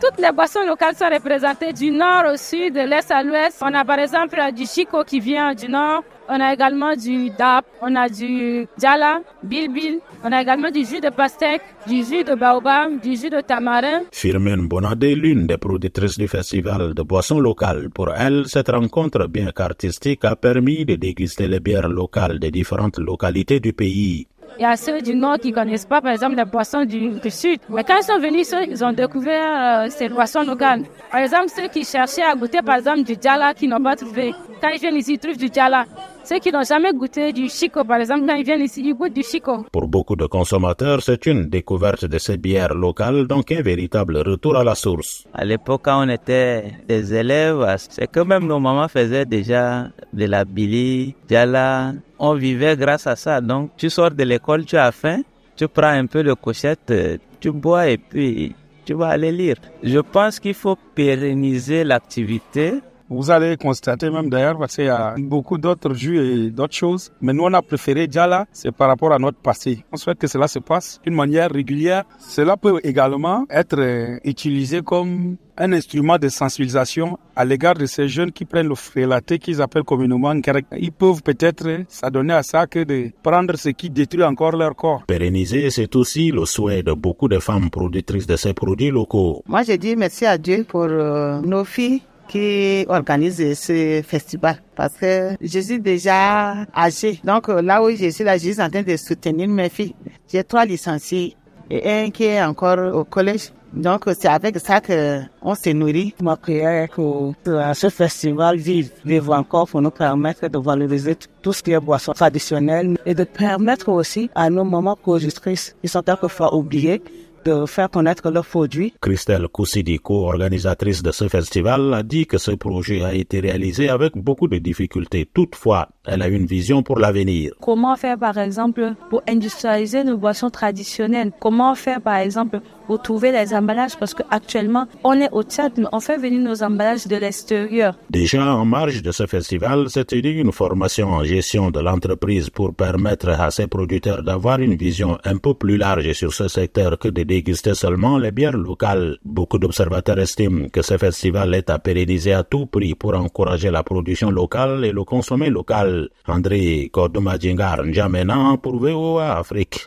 Toutes les boissons locales sont représentées du nord au sud, de l'est à l'ouest. On a par exemple du chico qui vient du nord. On a également du DAP, on a du Djala, Bilbil, on a également du jus de pastèque, du jus de baobab, du jus de tamarin. Firmin Bonadé, l'une des productrices du festival de boissons locales. Pour elle, cette rencontre bien qu'artistique a permis de déguster les bières locales des différentes localités du pays. Il y a ceux du nord qui connaissent pas, par exemple, les boissons du, sud. Mais quand ils sont venus ils ont découvert euh, ces boissons locales. Par exemple, ceux qui cherchaient à goûter, par exemple, du djala, qui n'ont pas trouvé. Quand ils viennent ici, ils trouvent du djala. Ceux qui n'ont jamais goûté du chico, par exemple, quand ils viennent ici, ils goûtent du chico. Pour beaucoup de consommateurs, c'est une découverte de ces bières locales, donc un véritable retour à la source. À l'époque, quand on était des élèves, c'est que même nos mamans faisaient déjà de la billy, djala. On vivait grâce à ça. Donc, tu sors de l'école, tu as faim, tu prends un peu de cochette, tu bois et puis tu vas aller lire. Je pense qu'il faut pérenniser l'activité vous allez constater même d'ailleurs parce qu'il y a beaucoup d'autres jus et d'autres choses. Mais nous, on a préféré Djala, c'est par rapport à notre passé. On souhaite que cela se passe d'une manière régulière. Cela peut également être euh, utilisé comme un instrument de sensibilisation à l'égard de ces jeunes qui prennent le frélaté qu'ils appellent communément Ils peuvent peut-être s'adonner à ça que de prendre ce qui détruit encore leur corps. Pérenniser, c'est aussi le souhait de beaucoup de femmes productrices de ces produits locaux. Moi, je dis merci à Dieu pour euh, nos filles qui organise ce festival parce que je suis déjà âgée. Donc là où je suis là, je suis en train de soutenir mes filles. J'ai trois licenciés et un qui est encore au collège. Donc c'est avec ça que on se nourrit. Ma prière est que ce festival vive, vive encore pour nous permettre de valoriser tout ce qui est boisson traditionnelle et de permettre aussi à nos mamans productrices qui sont quelquefois oubliées de faire connaître leurs produits. Christelle Koussidiko, organisatrice de ce festival, a dit que ce projet a été réalisé avec beaucoup de difficultés. Toutefois, elle a une vision pour l'avenir. Comment faire, par exemple, pour industrialiser nos boissons traditionnelles? Comment faire, par exemple, pour trouver les emballages? Parce qu'actuellement, on est au Tchad, mais on fait venir nos emballages de l'extérieur. Déjà, en marge de ce festival, c'est une formation en gestion de l'entreprise pour permettre à ses producteurs d'avoir une vision un peu plus large sur ce secteur que de déguster seulement les bières locales. Beaucoup d'observateurs estiment que ce festival est à pérenniser à tout prix pour encourager la production locale et le consommer local. André Kodoumadjingar N'Djamena pour VOA Afrique.